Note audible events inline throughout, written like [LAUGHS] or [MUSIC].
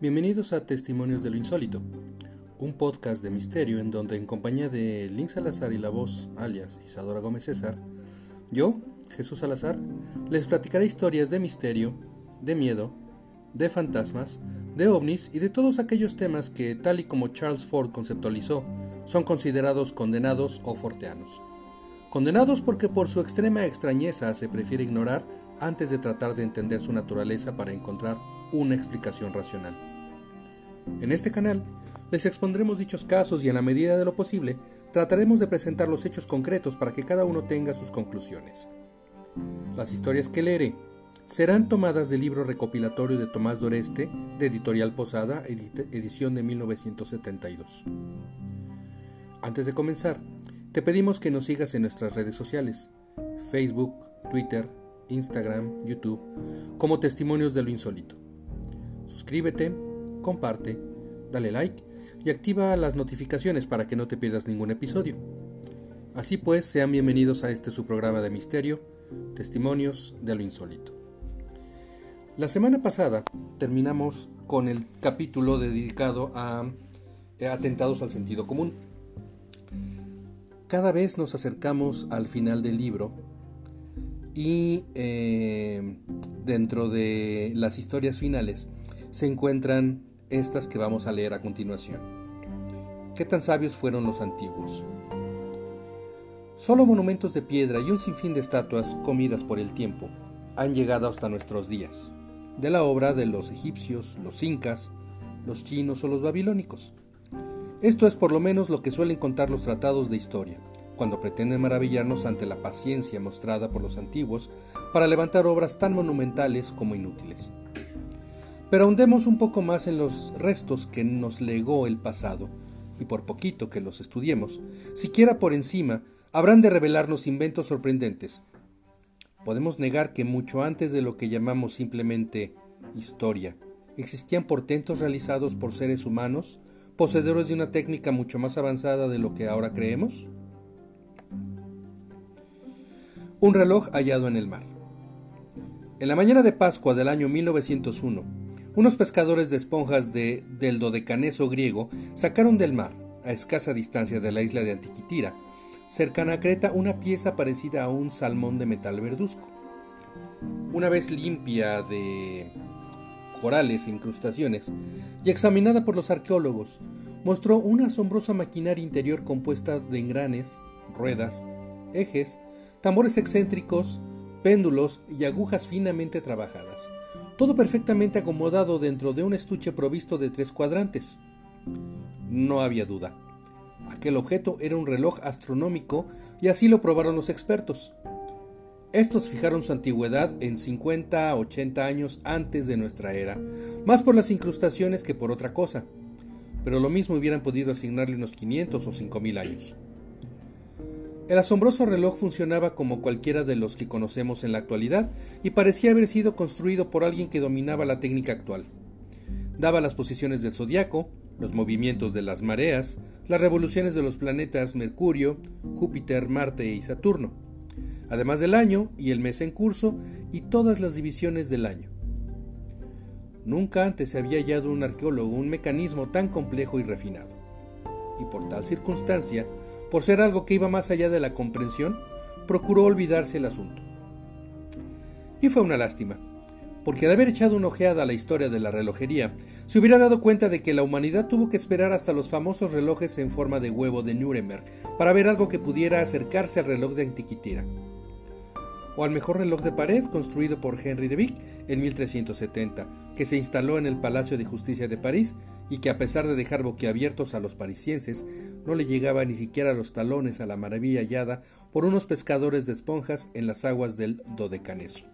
Bienvenidos a Testimonios de lo Insólito, un podcast de misterio en donde en compañía de Link Salazar y la voz, alias Isadora Gómez César, yo, Jesús Salazar, les platicaré historias de misterio, de miedo, de fantasmas, de ovnis y de todos aquellos temas que, tal y como Charles Ford conceptualizó, son considerados condenados o forteanos. Condenados porque por su extrema extrañeza se prefiere ignorar antes de tratar de entender su naturaleza para encontrar una explicación racional. En este canal les expondremos dichos casos y en la medida de lo posible trataremos de presentar los hechos concretos para que cada uno tenga sus conclusiones. Las historias que leeré serán tomadas del libro recopilatorio de Tomás Doreste de Editorial Posada, edición de 1972. Antes de comenzar, te pedimos que nos sigas en nuestras redes sociales, Facebook, Twitter, Instagram, YouTube, como testimonios de lo insólito. Suscríbete, comparte, dale like y activa las notificaciones para que no te pierdas ningún episodio. Así pues, sean bienvenidos a este su programa de misterio, Testimonios de lo insólito. La semana pasada terminamos con el capítulo dedicado a atentados al sentido común. Cada vez nos acercamos al final del libro y eh, dentro de las historias finales se encuentran estas que vamos a leer a continuación. ¿Qué tan sabios fueron los antiguos? Solo monumentos de piedra y un sinfín de estatuas comidas por el tiempo han llegado hasta nuestros días, de la obra de los egipcios, los incas, los chinos o los babilónicos. Esto es por lo menos lo que suelen contar los tratados de historia, cuando pretenden maravillarnos ante la paciencia mostrada por los antiguos para levantar obras tan monumentales como inútiles. Pero ahondemos un poco más en los restos que nos legó el pasado, y por poquito que los estudiemos, siquiera por encima, habrán de revelarnos inventos sorprendentes. Podemos negar que mucho antes de lo que llamamos simplemente historia, existían portentos realizados por seres humanos, poseedores de una técnica mucho más avanzada de lo que ahora creemos? Un reloj hallado en el mar. En la mañana de Pascua del año 1901, unos pescadores de esponjas de, del dodecaneso griego sacaron del mar, a escasa distancia de la isla de Antiquitira, cercana a Creta, una pieza parecida a un salmón de metal verduzco. Una vez limpia de corales e incrustaciones y examinada por los arqueólogos, mostró una asombrosa maquinaria interior compuesta de engranes, ruedas, ejes, tambores excéntricos, péndulos y agujas finamente trabajadas, todo perfectamente acomodado dentro de un estuche provisto de tres cuadrantes. No había duda. Aquel objeto era un reloj astronómico y así lo probaron los expertos. Estos fijaron su antigüedad en 50 a 80 años antes de nuestra era, más por las incrustaciones que por otra cosa, pero lo mismo hubieran podido asignarle unos 500 o 5000 años. El asombroso reloj funcionaba como cualquiera de los que conocemos en la actualidad y parecía haber sido construido por alguien que dominaba la técnica actual. Daba las posiciones del zodiaco, los movimientos de las mareas, las revoluciones de los planetas Mercurio, Júpiter, Marte y Saturno, además del año y el mes en curso y todas las divisiones del año. Nunca antes se había hallado un arqueólogo un mecanismo tan complejo y refinado. Y por tal circunstancia, por ser algo que iba más allá de la comprensión, procuró olvidarse el asunto. Y fue una lástima, porque de haber echado una ojeada a la historia de la relojería, se hubiera dado cuenta de que la humanidad tuvo que esperar hasta los famosos relojes en forma de huevo de Nuremberg para ver algo que pudiera acercarse al reloj de Antiquitera o al mejor reloj de pared construido por Henry de Vic en 1370, que se instaló en el Palacio de Justicia de París y que a pesar de dejar boquiabiertos a los parisienses, no le llegaba ni siquiera los talones a la maravilla hallada por unos pescadores de esponjas en las aguas del Dodecaneso.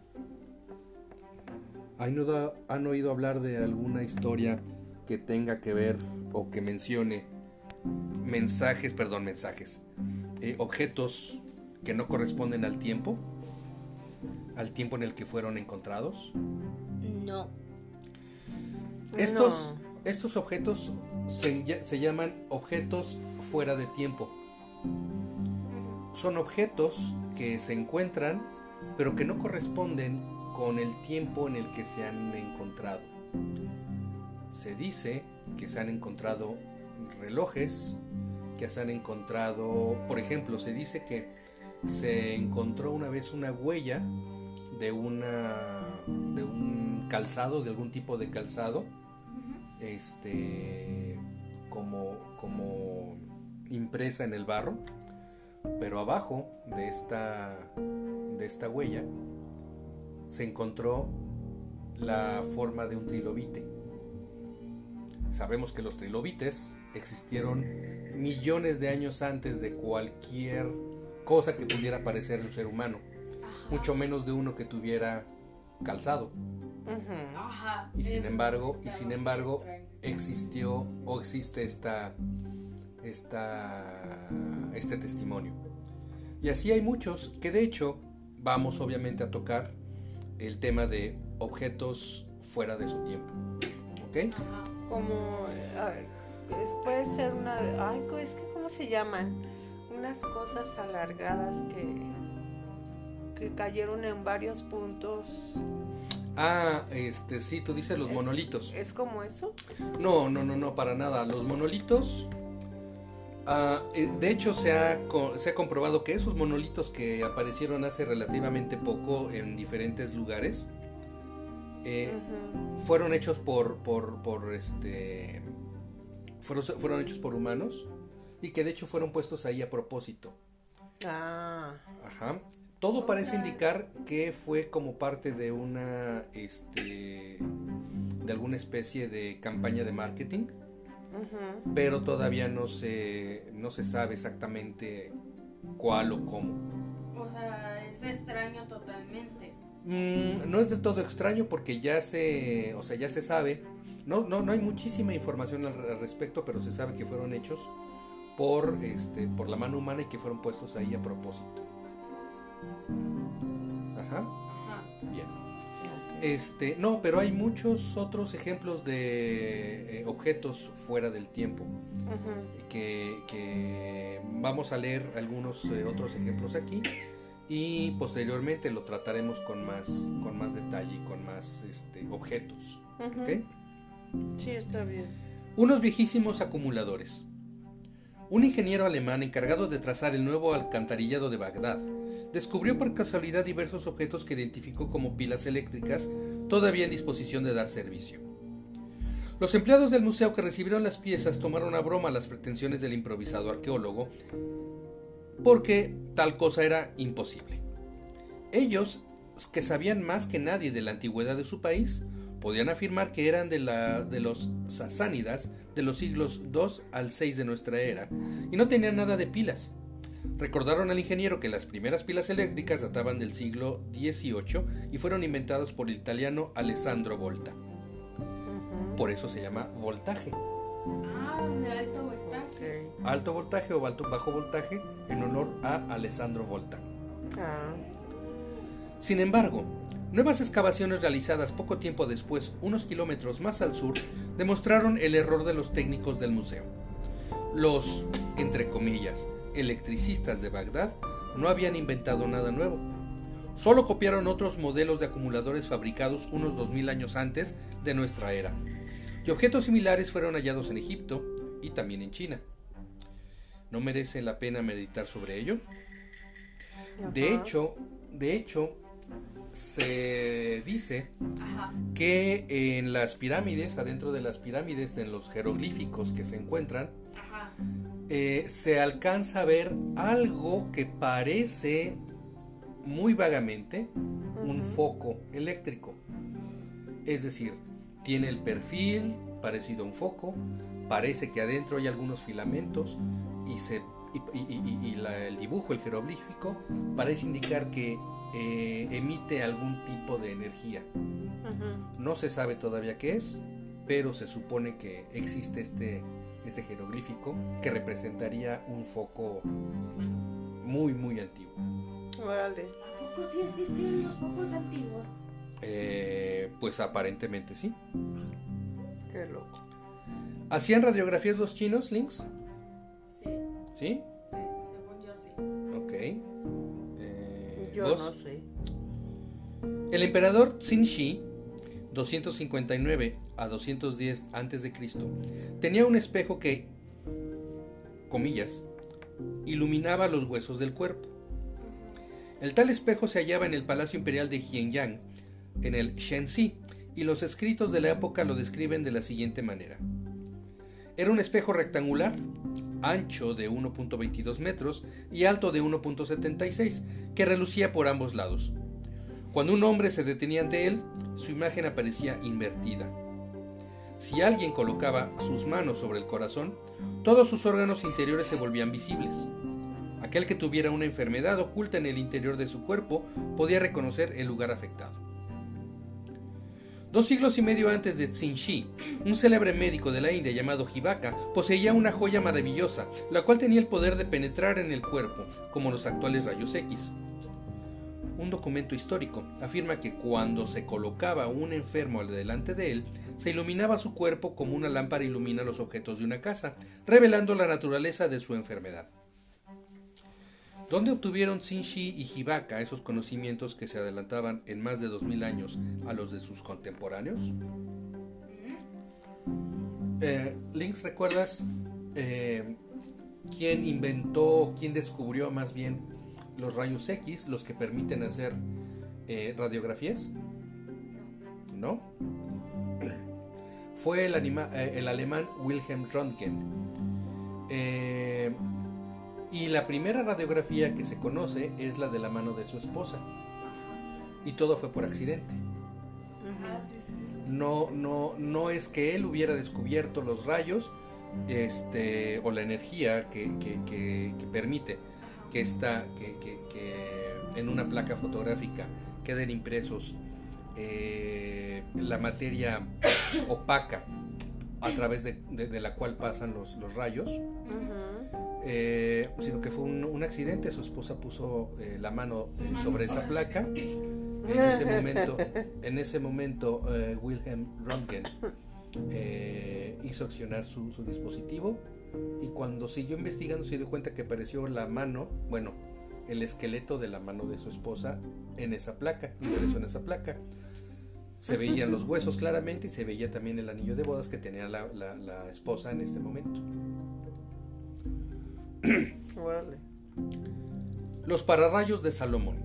¿Han oído hablar de alguna historia que tenga que ver o que mencione mensajes, perdón, mensajes, eh, objetos que no corresponden al tiempo? Al tiempo en el que fueron encontrados? No. Estos, estos objetos se, se llaman objetos fuera de tiempo. Son objetos que se encuentran pero que no corresponden con el tiempo en el que se han encontrado. se dice que se han encontrado relojes, que se han encontrado, por ejemplo, se dice que se encontró una vez una huella de una de un calzado, de algún tipo de calzado, este como como impresa en el barro, pero abajo de esta de esta huella se encontró la forma de un trilobite. Sabemos que los trilobites existieron millones de años antes de cualquier cosa que pudiera parecer un ser humano, mucho menos de uno que tuviera calzado. Y sin embargo, y sin embargo, existió o existe esta, esta, este testimonio. Y así hay muchos que de hecho vamos obviamente a tocar el tema de objetos fuera de su tiempo. ¿Ok? Como, a ver, puede ser una, ay, es que, ¿cómo se llaman? Unas cosas alargadas que, que cayeron en varios puntos. Ah, este, sí, tú dices los monolitos. ¿Es como eso? No, no, no, no, para nada. Los monolitos, ah, eh, de hecho, se ha, se ha comprobado que esos monolitos que aparecieron hace relativamente poco en diferentes lugares, eh, fueron hechos por, por, por este, fueron, fueron hechos por humanos y que de hecho fueron puestos ahí a propósito. Ah. Ajá. Todo parece indicar que fue como parte de una, este, de alguna especie de campaña de marketing, pero todavía no se, no se sabe exactamente cuál o cómo. O sea, es extraño totalmente. Mm, no es del todo extraño porque ya se, o sea, ya se sabe. No, no, no hay muchísima información al, respecto, pero se sabe que fueron hechos por, este, por la mano humana y que fueron puestos ahí a propósito. Ajá. Bien. Este, no, pero hay muchos otros ejemplos de eh, objetos fuera del tiempo. que, que, vamos a leer algunos eh, otros ejemplos aquí y posteriormente lo trataremos con más, con más detalle y con más este, objetos. Sí, está bien. Unos viejísimos acumuladores. Un ingeniero alemán encargado de trazar el nuevo alcantarillado de Bagdad descubrió por casualidad diversos objetos que identificó como pilas eléctricas todavía en disposición de dar servicio. Los empleados del museo que recibieron las piezas tomaron a broma las pretensiones del improvisado arqueólogo porque tal cosa era imposible. Ellos, que sabían más que nadie de la antigüedad de su país, podían afirmar que eran de, la, de los sasánidas de los siglos 2 al 6 de nuestra era y no tenían nada de pilas. Recordaron al ingeniero que las primeras pilas eléctricas databan del siglo XVIII y fueron inventadas por el italiano Alessandro Volta. Por eso se llama voltaje. Ah, de alto voltaje. Alto voltaje o bajo voltaje en honor a Alessandro Volta. Ah. Sin embargo, nuevas excavaciones realizadas poco tiempo después, unos kilómetros más al sur, demostraron el error de los técnicos del museo. Los, entre comillas, electricistas de Bagdad no habían inventado nada nuevo. Solo copiaron otros modelos de acumuladores fabricados unos 2000 años antes de nuestra era. Y objetos similares fueron hallados en Egipto y también en China. ¿No merece la pena meditar sobre ello? De hecho, de hecho, se dice que en las pirámides, adentro de las pirámides, en los jeroglíficos que se encuentran, eh, se alcanza a ver algo que parece muy vagamente un foco eléctrico. Es decir, tiene el perfil parecido a un foco, parece que adentro hay algunos filamentos y, se, el dibujo, el jeroglífico, parece indicar que eh, emite algún tipo de energía. No se sabe todavía qué es, pero se supone que existe este este jeroglífico que representaría un foco muy, muy antiguo. ¿A poco sí existen los focos antiguos? Eh, pues aparentemente sí. Qué loco. ¿Hacían radiografías los chinos, Links? Sí. ¿Sí? Sí, según yo sí. Ok. Yo no sé. El emperador Xin Shi, 259 a 210 a.C., tenía un espejo que, comillas, iluminaba los huesos del cuerpo. El tal espejo se hallaba en el Palacio Imperial de Xianyang, en el Shenxi, y los escritos de la época lo describen de la siguiente manera. Era un espejo rectangular, ancho de 1.22 metros y alto de 1.76, que relucía por ambos lados. Cuando un hombre se detenía ante él, su imagen aparecía invertida. Si alguien colocaba sus manos sobre el corazón, todos sus órganos interiores se volvían visibles. Aquel que tuviera una enfermedad oculta en el interior de su cuerpo podía reconocer el lugar afectado. Dos siglos y medio antes de Shi, un célebre médico de la India llamado Hibaka poseía una joya maravillosa, la cual tenía el poder de penetrar en el cuerpo, como los actuales rayos X. Un documento histórico afirma que cuando se colocaba un enfermo delante de él, se iluminaba su cuerpo como una lámpara ilumina los objetos de una casa, revelando la naturaleza de su enfermedad. ¿Dónde obtuvieron Shi y Hibaka esos conocimientos que se adelantaban en más de 2000 años a los de sus contemporáneos? Eh, Links, ¿recuerdas eh, quién inventó, quién descubrió más bien los rayos X, los que permiten hacer eh, radiografías? ¿No? Fue el, el alemán Wilhelm Röntgen. Y la primera radiografía que se conoce es la de la mano de su esposa. Y todo fue por accidente. No, no, no es que él hubiera descubierto los rayos este, o la energía que, permite que, está, que, en una placa fotográfica queden impresos eh, la materia opaca a través de, la cual pasan los, los rayos. Eh, sino que fue un, accidente. Su esposa puso eh, la mano eh, sobre esa placa. [LAUGHS] En ese momento, en ese momento Wilhelm Röntgen hizo accionar su, dispositivo y cuando siguió investigando se dio cuenta que apareció la mano, bueno, el esqueleto de la mano de su esposa en esa placa, en esa placa. Se veían los huesos claramente y se veía también el anillo de bodas que tenía la esposa en este momento. [CLEARS THROAT] Los pararrayos de Salomón.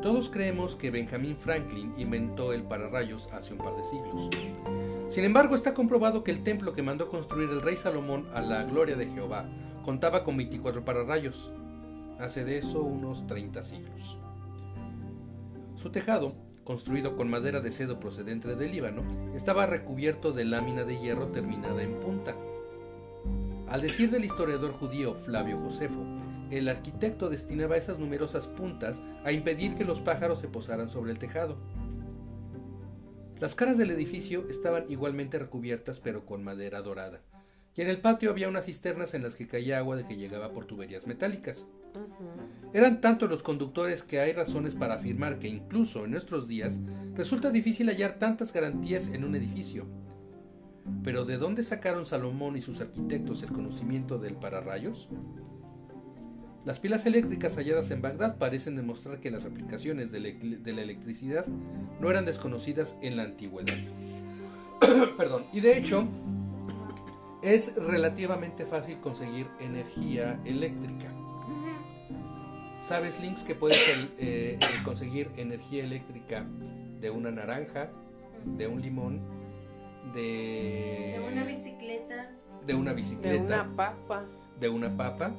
Todos creemos que Benjamin Franklin inventó el pararrayos hace un par de siglos. Sin embargo, está comprobado que el templo que mandó construir el rey Salomón a la gloria de Jehová contaba con 24 pararrayos, hace de eso unos 30 siglos. Su tejado, construido con madera de cedo procedente del Líbano, estaba recubierto de lámina de hierro terminada en punta al decir del historiador judío Flavio Josefo, el arquitecto destinaba esas numerosas puntas a impedir que los pájaros se posaran sobre el tejado. Las caras del edificio estaban igualmente recubiertas pero con madera dorada, y en el patio había unas cisternas en las que caía agua de que llegaba por tuberías metálicas. Eran tantos los conductores que hay razones para afirmar que incluso en nuestros días resulta difícil hallar tantas garantías en un edificio, pero ¿de dónde sacaron Salomón y sus arquitectos el conocimiento del pararrayos? Las pilas eléctricas halladas en Bagdad parecen demostrar que las aplicaciones de, la electricidad no eran desconocidas en la antigüedad. [COUGHS] Perdón, y de hecho es relativamente fácil conseguir energía eléctrica. ¿Sabes, Links, que puedes eh, conseguir energía eléctrica de una naranja, de un limón de, una bicicleta. De una bicicleta. De una papa. De una papa.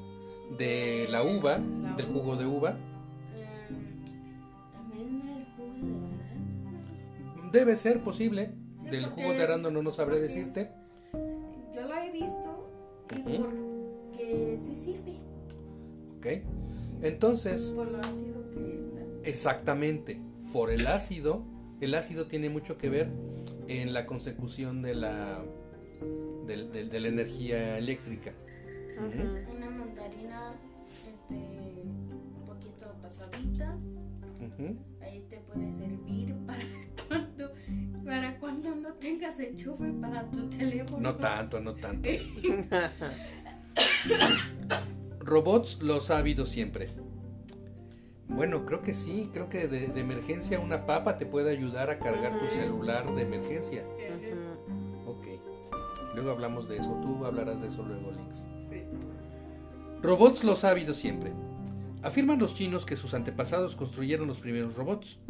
De la uva, del jugo de uva. Em, también el jugo de arándano. Debe ser posible. del jugo de arándano no sabré decirte. yo lo he visto y porque sí sirve. Ok. Entonces. Por lo ácido que está. Exactamente. Por el ácido. El ácido tiene mucho que ver en la consecución de la, de, la energía eléctrica. Una mandarina este, un poquito pasadita. Ahí te puede servir [LAUGHS] para cuando, para cuando no tengas enchufe para tu teléfono. No tanto, no tanto. [LAUGHS] [COUGHS] Robots los ha habido siempre. Bueno, creo que sí, creo que de, de emergencia una papa te puede ayudar a cargar tu celular de emergencia. Ok, luego hablamos de eso, tú hablarás de eso luego, Links. Sí. Robots los ha habido siempre. Afirman los chinos que sus antepasados construyeron los primeros robots,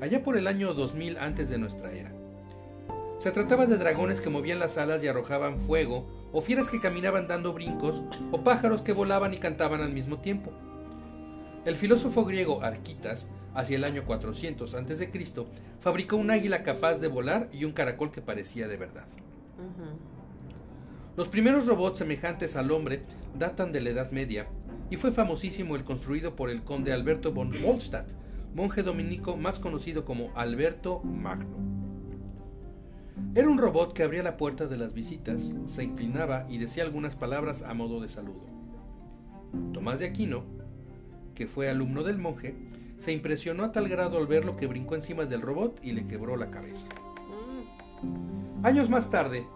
allá por el año 2000 antes de nuestra era. Se trataba de dragones que movían las alas y arrojaban fuego, o fieras que caminaban dando brincos, o pájaros que volaban y cantaban al mismo tiempo. El filósofo griego Arquitas, hacia el año 400 a.C., fabricó un águila capaz de volar y un caracol que parecía de verdad. Los primeros robots semejantes al hombre datan de la Edad Media y fue famosísimo el construido por el conde Alberto von Holstadt, monje dominico más conocido como Alberto Magno. Era un robot que abría la puerta de las visitas, se inclinaba y decía algunas palabras a modo de saludo. Tomás de Aquino, que fue alumno del monje, se impresionó a tal grado al verlo que brincó encima del robot y le quebró la cabeza. Años más tarde,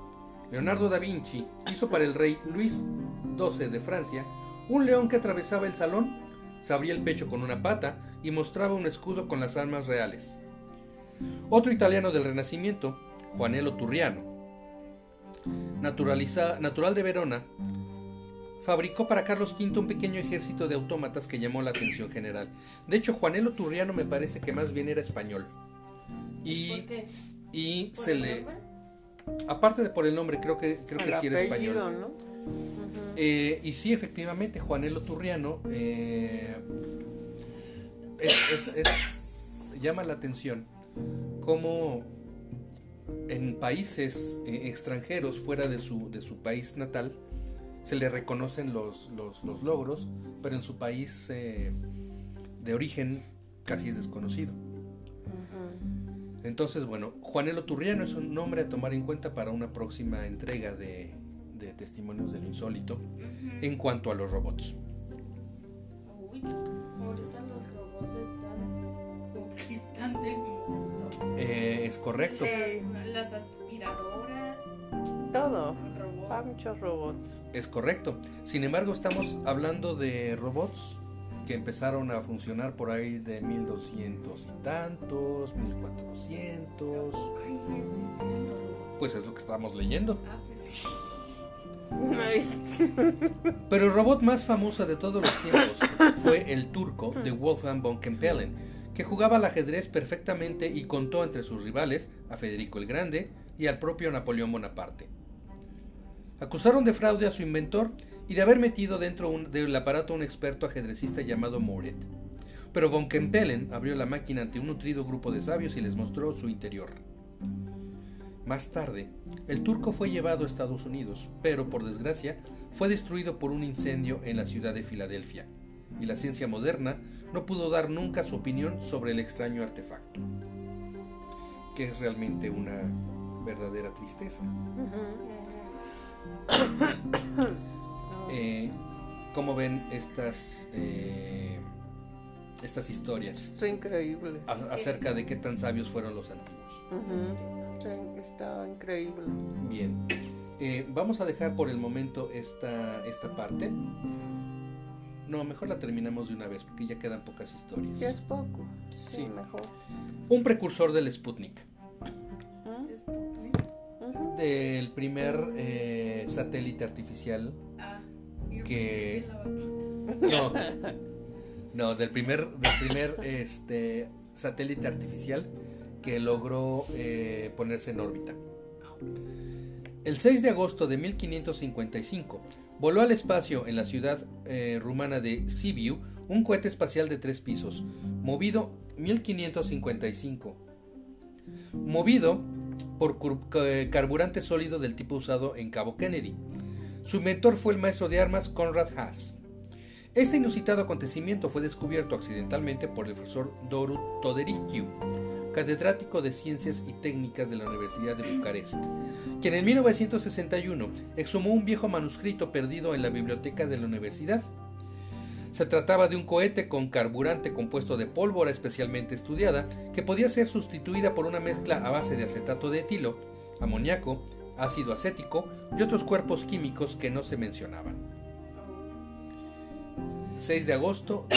Leonardo da Vinci hizo para el rey Luis XII de Francia un león que atravesaba el salón, se abría el pecho con una pata y mostraba un escudo con las armas reales. Otro italiano del Renacimiento, Juanelo Turriano, naturaliza- natural de Verona, fabricó para Carlos V un pequeño ejército de autómatas que llamó la atención general. De hecho, Juanelo Turriano me parece que más bien era español. Y, ¿Por qué? y ¿Por se el le... nombre? Aparte de por el nombre, creo que, creo que sí era apellido, español. ¿no? Eh, y sí, efectivamente, Juanelo Turriano eh, es- es- es- llama la atención cómo en países eh, extranjeros fuera de su, de su país natal se le reconocen los, los, los logros, pero en su país eh, de origen casi es desconocido. Entonces, bueno, Juanelo Turriano es un nombre a tomar en cuenta para una próxima entrega de, de testimonios de lo insólito en cuanto a los robots. Uy, ahorita los robots están conquistando el mundo. Eh, es correcto. Las, las aspiradoras, Todo. Muchos robots. Es correcto. Sin embargo, estamos hablando de robots que empezaron a funcionar por ahí de 1200 y tantos, 1400. Ay, existían los robots. Pues es lo que estamos leyendo. Ah, pues sí. Pero el robot más famoso de todos los tiempos fue el turco de Wolfgang von Kempelen, que jugaba al ajedrez perfectamente y contó entre sus rivales a Federico el Grande y al propio Napoleón Bonaparte. Acusaron de fraude a su inventor y de haber metido dentro del aparato a un experto ajedrecista llamado Moret. Pero von Kempelen abrió la máquina ante un nutrido grupo de sabios y les mostró su interior. Más tarde, el turco fue llevado a Estados Unidos, pero por desgracia fue destruido por un incendio en la ciudad de Filadelfia, y la ciencia moderna no pudo dar nunca su opinión sobre el extraño artefacto, que es realmente una verdadera tristeza. [COUGHS] Eh, ¿Cómo ven estas, eh, estas historias Está increíble. a- acerca de qué tan sabios fueron los antiguos? Está, está increíble. Bien, Eh, vamos a dejar por el momento esta, esta parte. No, mejor la terminamos de una vez porque ya quedan pocas historias. Ya es poco. Sí, Sí. mejor. Un precursor del Sputnik. Del primer eh, satélite artificial. Ah, yo Que- pensé que la vacuna. No, [LAUGHS] no, del primer, del primer este, satélite artificial que logró eh, ponerse en órbita. El 6 de agosto de 1555 voló al espacio en la ciudad eh, rumana de Sibiu un cohete espacial de tres pisos, movido 1555, movido por carburante sólido del tipo usado en Cabo Kennedy. Su inventor fue el maestro de armas Conrad Haas. Este inusitado acontecimiento fue descubierto accidentalmente por el profesor Doru Toderichiu, catedrático de Ciencias y Técnicas de la Universidad de Bucarest, quien en 1961 exhumó un viejo manuscrito perdido en la biblioteca de la universidad. Se trataba de un cohete con carburante compuesto de pólvora especialmente estudiada que podía ser sustituida por una mezcla a base de acetato de etilo, amoníaco, ácido acético y otros cuerpos químicos que no se mencionaban. 6 de agosto de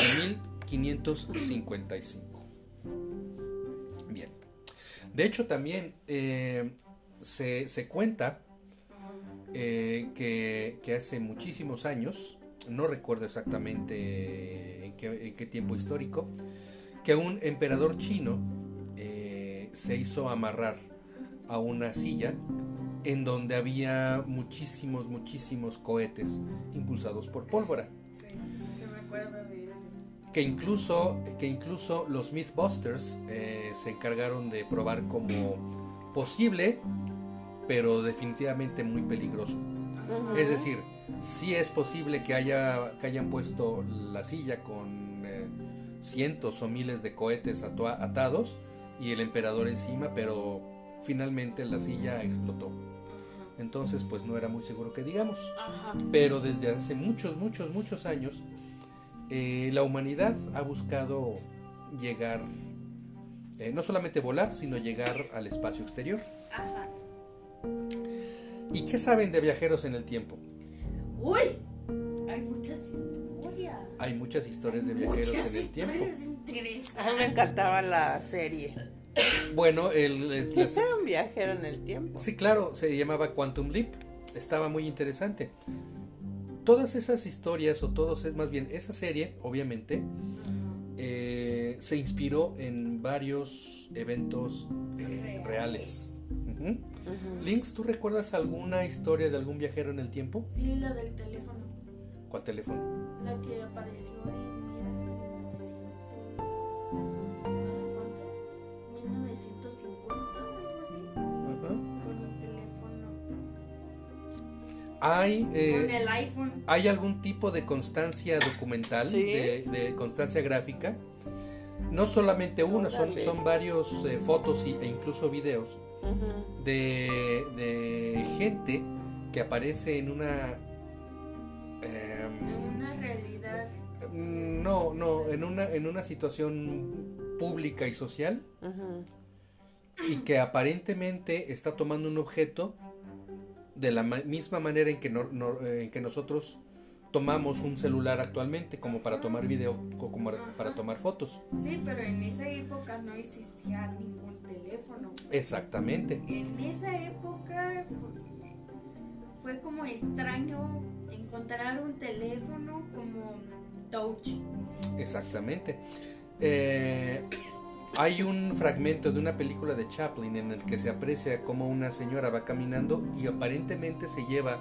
1555. Bien. De hecho, también eh, se, se, cuenta eh, que, que, hace muchísimos años, no recuerdo exactamente en qué, en qué tiempo histórico, que un emperador chino eh, se hizo amarrar a una silla en donde había muchísimos, muchísimos cohetes impulsados por pólvora. Sí, se me acuerda de eso. Que incluso, que incluso los Mythbusters eh, se encargaron de probar como posible, pero definitivamente muy peligroso. Uh -huh. Es decir, sí es posible que, haya, que hayan puesto la silla con eh, cientos o miles de cohetes atados y el emperador encima, pero finalmente la silla explotó. Entonces, pues no era muy seguro que digamos. Ajá. Pero desde hace muchos, muchos, muchos años, eh, la humanidad ha buscado llegar, eh, no solamente volar, sino llegar al espacio exterior. Ajá. ¿Y qué saben de viajeros en el tiempo? ¡Uy! Hay muchas historias. Hay muchas historias de viajeros muchas en el tiempo. historias interesantes. A mí me encantaba la serie. Bueno, el, el- ¿Qué era un viajero en el tiempo? Sí, claro, se llamaba Quantum Leap. Estaba muy interesante. Todas esas historias, o todos, es más bien, esa serie, obviamente, eh, se inspiró en varios eventos eh, reales. Ujú. Ujú. Links, ¿tú recuerdas alguna historia de algún viajero en el tiempo? Sí, la del teléfono. ¿Cuál teléfono? La que apareció en 1900. No sé cuánto. 1950 algo así. Ajá. Con un teléfono. Hay, eh, con el iPhone. ¿Hay algún tipo de constancia documental, Sí. de, de constancia gráfica? No solamente una, son, son varios eh, fotos y- e incluso videos de, de gente que aparece en una... em, En una realidad. mm, no, no, en una, en una situación pública y social y que aparentemente está tomando un objeto de la ma- misma manera en que, no- no- eh, en que nosotros tomamos un celular actualmente como para tomar video o como para- para tomar fotos. Sí, pero en esa época no existía ningún teléfono. Exactamente. En esa época fue, fue como extraño encontrar un teléfono como touch. Exactamente. Eh, hay un fragmento de una película de Chaplin en el que se aprecia cómo una señora va caminando y aparentemente se lleva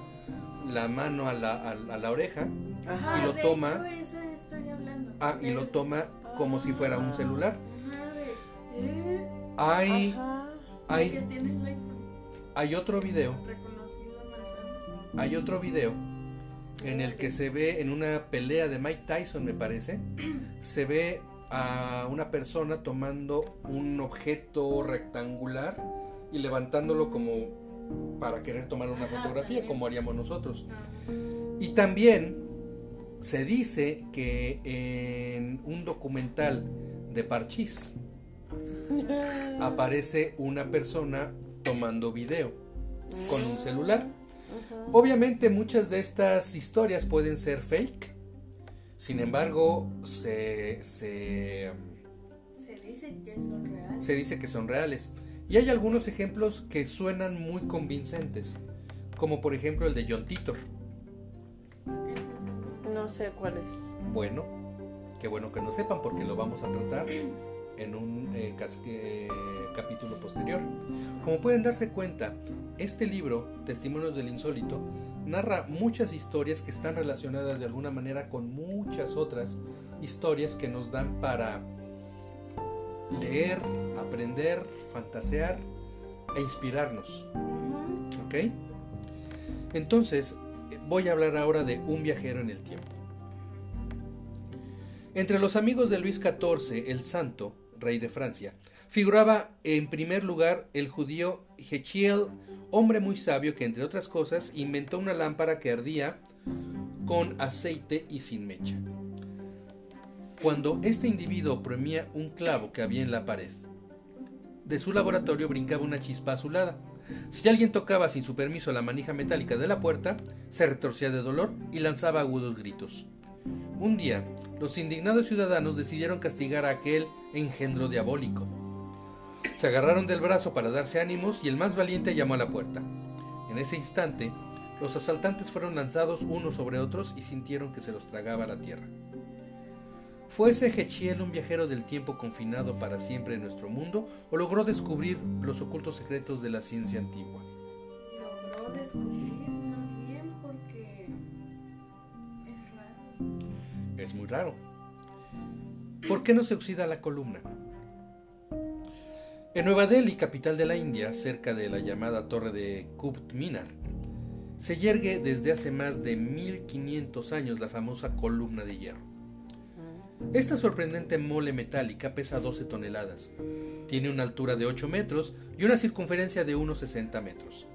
la mano a la, a la- a la oreja Ajá. Y lo de toma- hecho, esa estoy hablando. ah, y lo toma como si fuera un celular. Ajá, de- ¿eh? Hay, Ajá. ¿De hay, que tiene el iPhone? hay otro video, hay otro video en el que se ve en una pelea de Mike Tyson, me parece, [CLEARS THROAT] se ve a una persona tomando un objeto rectangular y levantándolo como para querer tomar una Ajá, fotografía, también. como haríamos nosotros. Ajá. Y también se dice que en un documental de Parchís [LAUGHS] aparece una persona tomando video con un celular. Obviamente muchas de estas historias pueden ser fake. Sin embargo, se, se, Se dice que son reales. se dice que son reales. Y hay algunos ejemplos que suenan muy convincentes. Como por ejemplo el de John Titor. No sé cuál es. Bueno, qué bueno que no sepan porque lo vamos a tratar en un eh, eh, capítulo posterior. Como pueden darse cuenta, este libro, Testimonios del Insólito, narra muchas historias que están relacionadas de alguna manera con muchas otras historias que nos dan para leer, aprender, fantasear e inspirarnos. ¿Ok? Entonces, voy a hablar ahora de un viajero en el tiempo. Entre los amigos de Luis XIV, el Santo, rey de Francia, figuraba en primer lugar el judío Hechiel, hombre muy sabio que, entre otras cosas, inventó una lámpara que ardía con aceite y sin mecha. Cuando este individuo oprimía un clavo que había en la pared, de su laboratorio brincaba una chispa azulada. Si alguien tocaba sin su permiso la manija metálica de la puerta, se retorcía de dolor y lanzaba agudos gritos. Un día, los indignados ciudadanos decidieron castigar a aquel engendro diabólico. Se agarraron del brazo para darse ánimos y el más valiente llamó a la puerta. En ese instante, los asaltantes fueron lanzados unos sobre otros y sintieron que se los tragaba la tierra. ¿Fue ese Hechiel un viajero del tiempo confinado para siempre en nuestro mundo o logró descubrir los ocultos secretos de la ciencia antigua? Logró descubrir más bien porque es raro. Es muy raro. ¿Por qué no se oxida la columna? En Nueva Delhi, capital de la India, cerca de la llamada torre de Qutb Minar, se yergue desde hace más de 1500 años la famosa columna de hierro. Esta sorprendente mole metálica pesa 12 toneladas, tiene una altura de 8 metros y una circunferencia de unos 60 metros.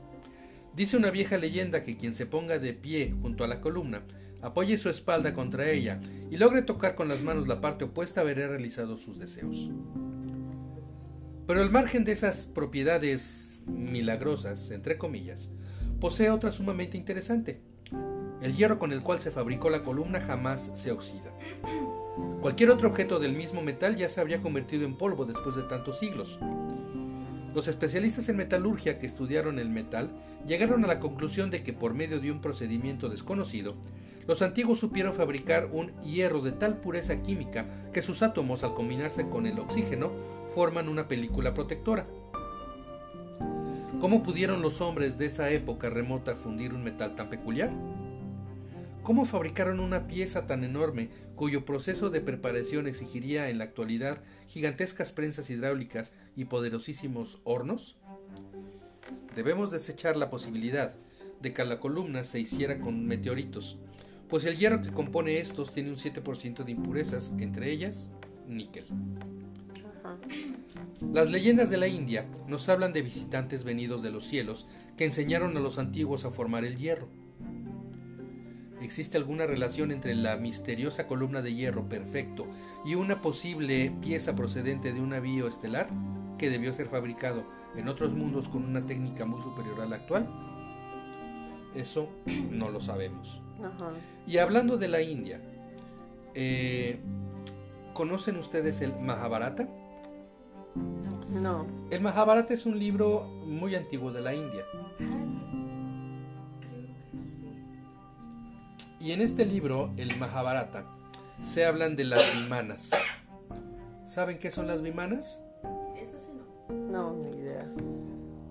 Dice una vieja leyenda que quien se ponga de pie junto a la columna, apoye su espalda contra ella y logre tocar con las manos la parte opuesta verá realizado sus deseos. Pero al margen de esas propiedades milagrosas, entre comillas, posee otra sumamente interesante. El hierro con el cual se fabricó la columna jamás se oxida. Cualquier otro objeto del mismo metal ya se habría convertido en polvo después de tantos siglos. Los especialistas en metalurgia que estudiaron el metal llegaron a la conclusión de que por medio de un procedimiento desconocido, los antiguos supieron fabricar un hierro de tal pureza química que sus átomos al combinarse con el oxígeno forman una película protectora. ¿Cómo pudieron los hombres de esa época remota fundir un metal tan peculiar? ¿Cómo fabricaron una pieza tan enorme cuyo proceso de preparación exigiría en la actualidad gigantescas prensas hidráulicas y poderosísimos hornos? Debemos desechar la posibilidad de que la columna se hiciera con meteoritos, pues el hierro que compone estos tiene un 7% de impurezas, entre ellas níquel. Las leyendas de la India nos hablan de visitantes venidos de los cielos que enseñaron a los antiguos a formar el hierro. ¿Existe alguna relación entre la misteriosa columna de hierro perfecto y una posible pieza procedente de un navío estelar que debió ser fabricado en otros mundos con una técnica muy superior a la actual? Eso [CLEARS THROAT] no lo sabemos. Y hablando de la India, eh, ¿conocen ustedes el Mahabharata? No. El Mahabharata es un libro muy antiguo de la India. Y en este libro, el Mahabharata, se hablan de las vimanas. ¿Saben qué son las vimanas? Eso sí no. No, ni idea.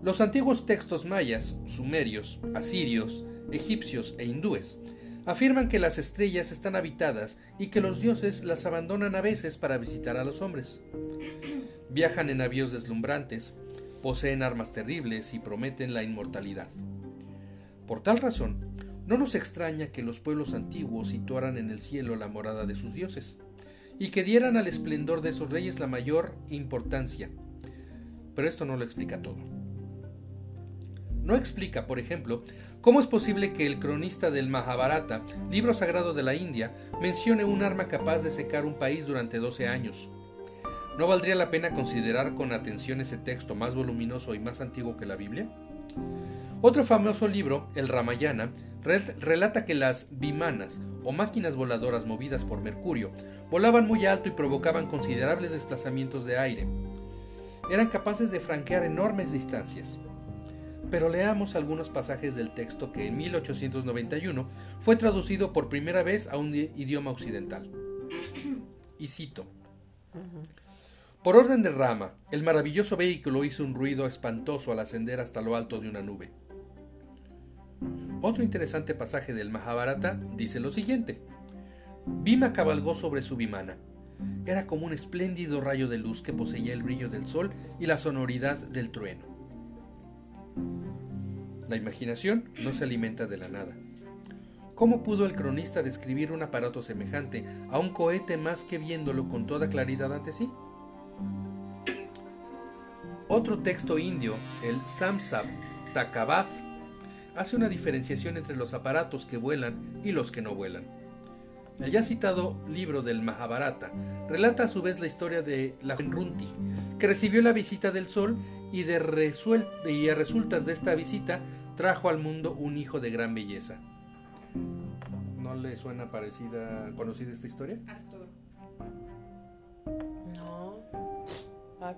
Los antiguos textos mayas, sumerios, asirios, egipcios e hindúes afirman que las estrellas están habitadas y que los dioses las abandonan a veces para visitar a los hombres. Viajan en navíos deslumbrantes, poseen armas terribles y prometen la inmortalidad. Por tal razón, no nos extraña que los pueblos antiguos situaran en el cielo la morada de sus dioses, y que dieran al esplendor de esos reyes la mayor importancia. Pero esto no lo explica todo. No explica, por ejemplo, cómo es posible que el cronista del Mahabharata, libro sagrado de la India, mencione un arma capaz de secar un país durante 12 años. ¿No valdría la pena considerar con atención ese texto más voluminoso y más antiguo que la Biblia? Otro famoso libro, el Ramayana, relata que las vimanas o máquinas voladoras movidas por Mercurio volaban muy alto y provocaban considerables desplazamientos de aire. Eran capaces de franquear enormes distancias. Pero leamos algunos pasajes del texto que en 1891 fue traducido por primera vez a un idioma occidental. Y cito. Por orden de Rama, el maravilloso vehículo hizo un ruido espantoso al ascender hasta lo alto de una nube. Otro interesante pasaje del Mahabharata dice lo siguiente. Bhima cabalgó sobre su Vimana. Era como un espléndido rayo de luz que poseía el brillo del sol y la sonoridad del trueno. La imaginación no se alimenta de la nada. ¿Cómo pudo el cronista describir un aparato semejante a un cohete más que viéndolo con toda claridad ante sí? Otro texto indio, el Samsab Takavath, hace una diferenciación entre los aparatos que vuelan y los que no vuelan. El ya citado libro del Mahabharata relata a su vez la historia de la Runti, que recibió la visita del sol y, de y a resultas de esta visita trajo al mundo un hijo de gran belleza. ¿No le suena parecida, conocida esta historia? Arturo. ¿A, a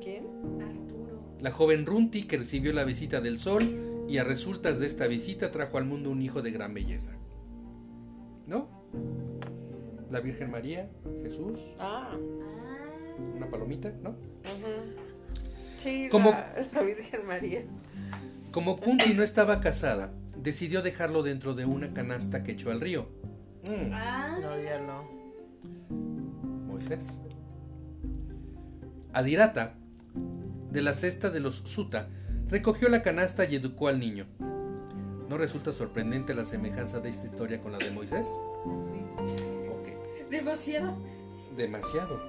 quién? Arturo. La joven Runti que recibió la visita del sol y a resultas de esta visita trajo al mundo un hijo de gran belleza. ¿No? La Virgen María, Jesús, Ah. Ah. una palomita, ¿no? Ajá. Sí, ¿Cómo? la, la Virgen María. Como Kunti no estaba casada, decidió dejarlo dentro de una canasta que echó al río. Mm, Ah. No, ya no. Moisés. Adirata, de la cesta de los Suta, recogió la canasta y educó al niño. ¿No resulta sorprendente la semejanza de esta historia con la de Moisés? Sí. Ok. Demasiado. Demasiado.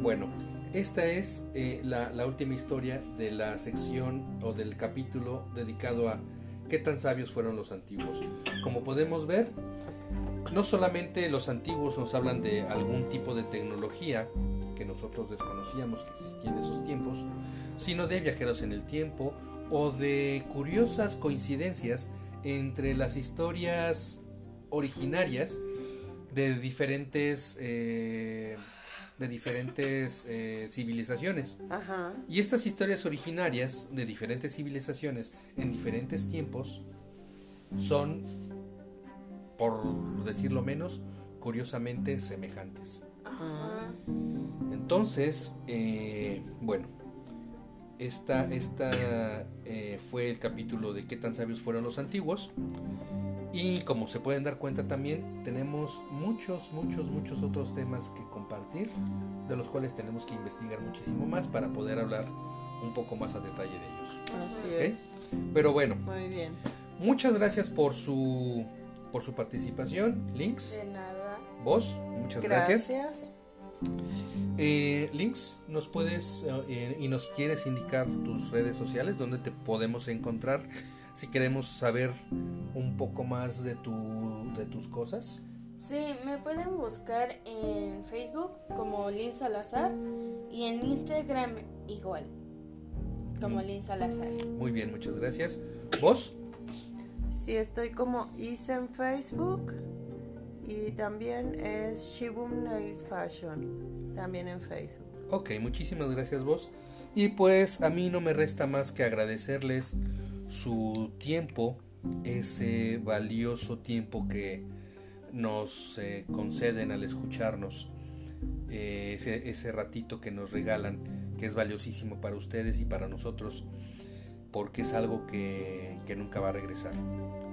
Bueno, esta es eh, la, la última historia de la sección o del capítulo dedicado a qué tan sabios fueron los antiguos. Como podemos ver, no solamente los antiguos nos hablan de algún tipo de tecnología que nosotros desconocíamos que existía en esos tiempos, sino de viajeros en el tiempo o de curiosas coincidencias entre las historias originarias de diferentes eh, de diferentes eh, civilizaciones Ajá. y estas historias originarias de diferentes civilizaciones en diferentes tiempos son por decirlo menos curiosamente semejantes Ajá. entonces eh, bueno esta, esta eh, fue el capítulo de qué tan sabios fueron los antiguos y como se pueden dar cuenta también tenemos muchos, muchos, muchos otros temas que compartir, de los cuales tenemos que investigar muchísimo más para poder hablar un poco más a detalle de ellos. Así ¿Ok? es. Pero bueno, Muy bien. muchas gracias por su, por su participación, Links. Vos, muchas gracias. Gracias. Eh, Links, ¿nos puedes eh, y nos quieres indicar tus redes sociales donde te podemos encontrar si queremos saber un poco más de, tu, de tus cosas? Sí, me pueden buscar en Facebook como Lin Salazar y en Instagram igual, como Lin Salazar. Muy bien, muchas gracias. ¿Vos? Sí, estoy como Is en Facebook y también es Shibum Nail Fashion, también en Facebook. Ok, muchísimas gracias vos. Y pues a mí no me resta más que agradecerles su tiempo, ese valioso tiempo que nos eh, conceden al escucharnos, eh, ese, ese ratito que nos regalan, que es valiosísimo para ustedes y para nosotros, porque es algo que, que nunca va a regresar.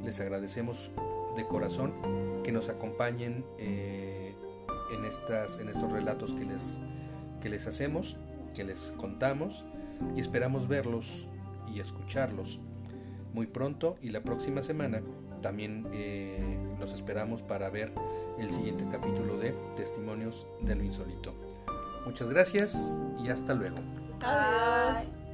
Les agradecemos de corazón que nos acompañen eh, en, estas, en estos relatos que les, que les hacemos, que les contamos y esperamos verlos y escucharlos muy pronto y la próxima semana también eh, los esperamos para ver el siguiente capítulo de Testimonios de lo Insólito. Muchas gracias y hasta luego. Adiós.